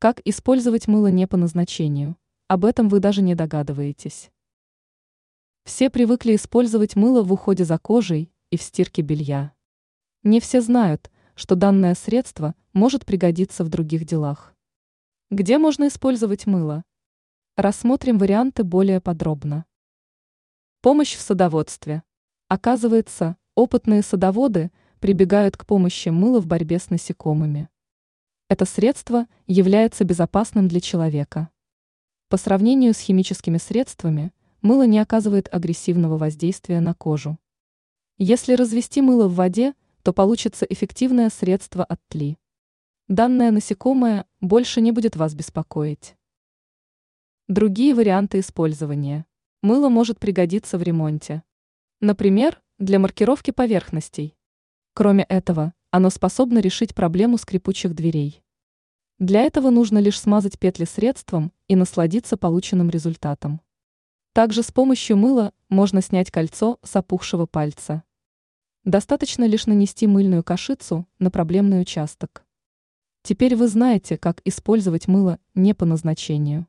Как использовать мыло не по назначению? Об этом вы даже не догадываетесь. Все привыкли использовать мыло в уходе за кожей и в стирке белья. Не все знают, что данное средство может пригодиться в других делах. Где можно использовать мыло? Рассмотрим варианты более подробно. Помощь в садоводстве. Оказывается, опытные садоводы прибегают к помощи мыла в борьбе с насекомыми. Это средство является безопасным для человека. По сравнению с химическими средствами, мыло не оказывает агрессивного воздействия на кожу. Если развести мыло в воде, то получится эффективное средство от тли. Данное насекомое больше не будет вас беспокоить. Другие варианты использования. Мыло может пригодиться в ремонте. Например, для маркировки поверхностей. Кроме этого, оно способно решить проблему скрипучих дверей. Для этого нужно лишь смазать петли средством и насладиться полученным результатом. Также с помощью мыла можно снять кольцо с опухшего пальца. Достаточно лишь нанести мыльную кашицу на проблемный участок. Теперь вы знаете, как использовать мыло не по назначению.